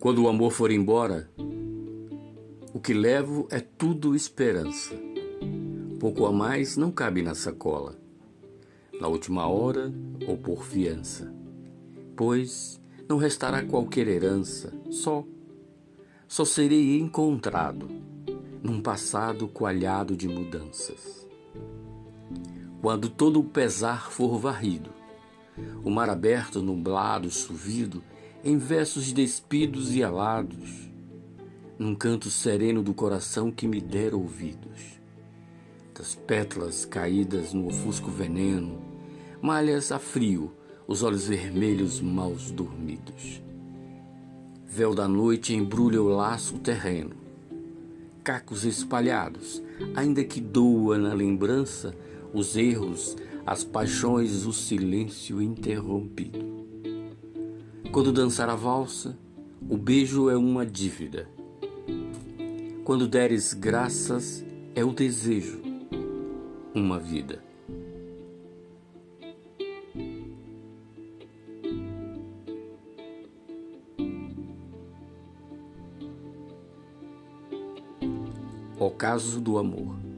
Quando o amor for embora, o que levo é tudo esperança. Pouco a mais não cabe na sacola, na última hora ou por fiança, pois não restará qualquer herança, só, só serei encontrado num passado coalhado de mudanças. Quando todo o pesar for varrido, o mar aberto, nublado, chovido, em versos despidos e alados, num canto sereno do coração que me der ouvidos. Das pétalas caídas no ofusco veneno, malhas a frio, os olhos vermelhos mal dormidos. Véu da noite embrulha o laço terreno, cacos espalhados, ainda que doa na lembrança os erros, as paixões, o silêncio interrompido. Quando dançar a valsa, o beijo é uma dívida. Quando deres graças, é o desejo, uma vida. O caso do amor.